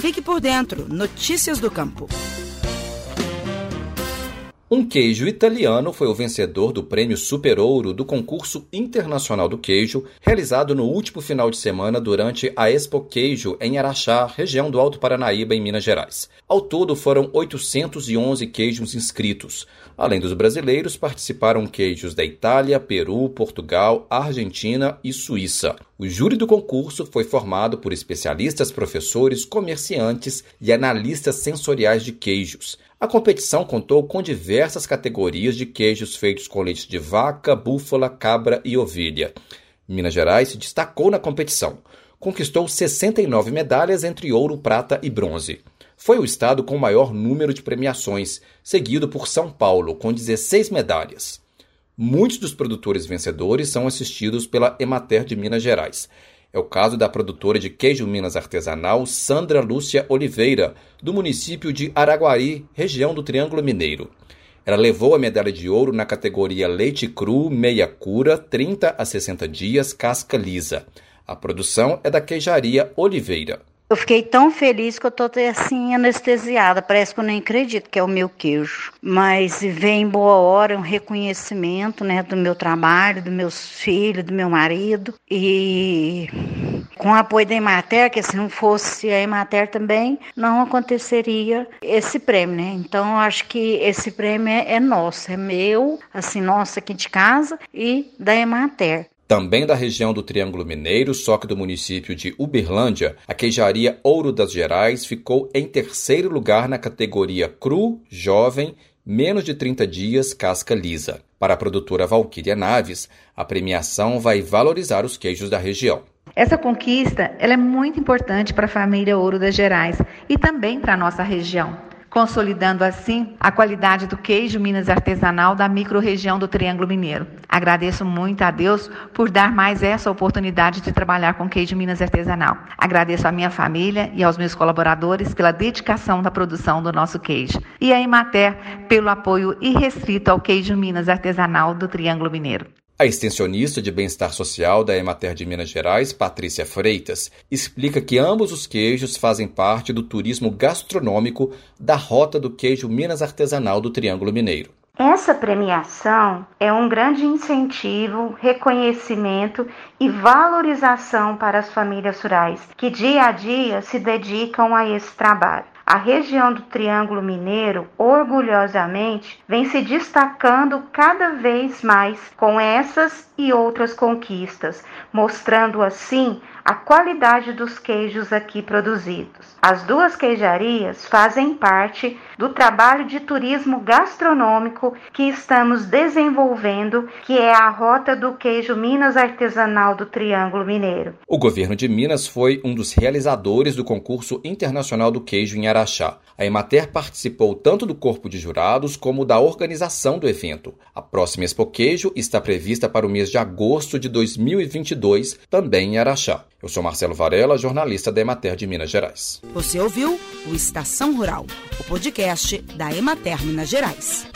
Fique por dentro. Notícias do Campo. Um queijo italiano foi o vencedor do prêmio Super Ouro do concurso internacional do queijo, realizado no último final de semana durante a Expo Queijo em Araxá, região do Alto Paranaíba, em Minas Gerais. Ao todo foram 811 queijos inscritos. Além dos brasileiros, participaram queijos da Itália, Peru, Portugal, Argentina e Suíça. O júri do concurso foi formado por especialistas, professores, comerciantes e analistas sensoriais de queijos. A competição contou com diversas categorias de queijos feitos com leite de vaca, búfala, cabra e ovelha. Minas Gerais se destacou na competição. Conquistou 69 medalhas entre ouro, prata e bronze. Foi o estado com o maior número de premiações, seguido por São Paulo, com 16 medalhas. Muitos dos produtores vencedores são assistidos pela Emater de Minas Gerais. É o caso da produtora de queijo Minas artesanal Sandra Lúcia Oliveira, do município de Araguari, região do Triângulo Mineiro. Ela levou a medalha de ouro na categoria leite cru, meia cura, 30 a 60 dias, casca lisa. A produção é da queijaria Oliveira. Eu fiquei tão feliz que eu tô assim anestesiada, parece que eu nem acredito que é o meu queijo. Mas vem boa hora um reconhecimento, né, do meu trabalho, dos meus filhos, do meu marido e com o apoio da Emater, que se não fosse a Emater também, não aconteceria esse prêmio, né? Então acho que esse prêmio é, é nosso, é meu, assim, nosso aqui de casa e da Emater. Também da região do Triângulo Mineiro, só que do município de Uberlândia, a queijaria Ouro das Gerais ficou em terceiro lugar na categoria cru, jovem, menos de 30 dias, casca lisa. Para a produtora Valquíria Naves, a premiação vai valorizar os queijos da região. Essa conquista ela é muito importante para a família Ouro das Gerais e também para a nossa região consolidando assim a qualidade do queijo Minas artesanal da microrregião do Triângulo Mineiro. Agradeço muito a Deus por dar mais essa oportunidade de trabalhar com queijo Minas artesanal. Agradeço à minha família e aos meus colaboradores pela dedicação da produção do nosso queijo e a Imater pelo apoio irrestrito ao queijo Minas artesanal do Triângulo Mineiro. A extensionista de bem-estar social da Emater de Minas Gerais, Patrícia Freitas, explica que ambos os queijos fazem parte do turismo gastronômico da rota do queijo Minas Artesanal do Triângulo Mineiro. Essa premiação é um grande incentivo, reconhecimento e valorização para as famílias rurais que dia a dia se dedicam a esse trabalho. A região do Triângulo Mineiro, orgulhosamente, vem se destacando cada vez mais com essas e outras conquistas, mostrando assim a qualidade dos queijos aqui produzidos. As duas queijarias fazem parte do trabalho de turismo gastronômico que estamos desenvolvendo, que é a Rota do Queijo Minas Artesanal do Triângulo Mineiro. O governo de Minas foi um dos realizadores do concurso internacional do queijo em A Emater participou tanto do corpo de jurados como da organização do evento. A próxima Expo Queijo está prevista para o mês de agosto de 2022, também em Araxá. Eu sou Marcelo Varela, jornalista da Emater de Minas Gerais. Você ouviu o Estação Rural, o podcast da Emater Minas Gerais.